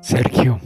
sergio.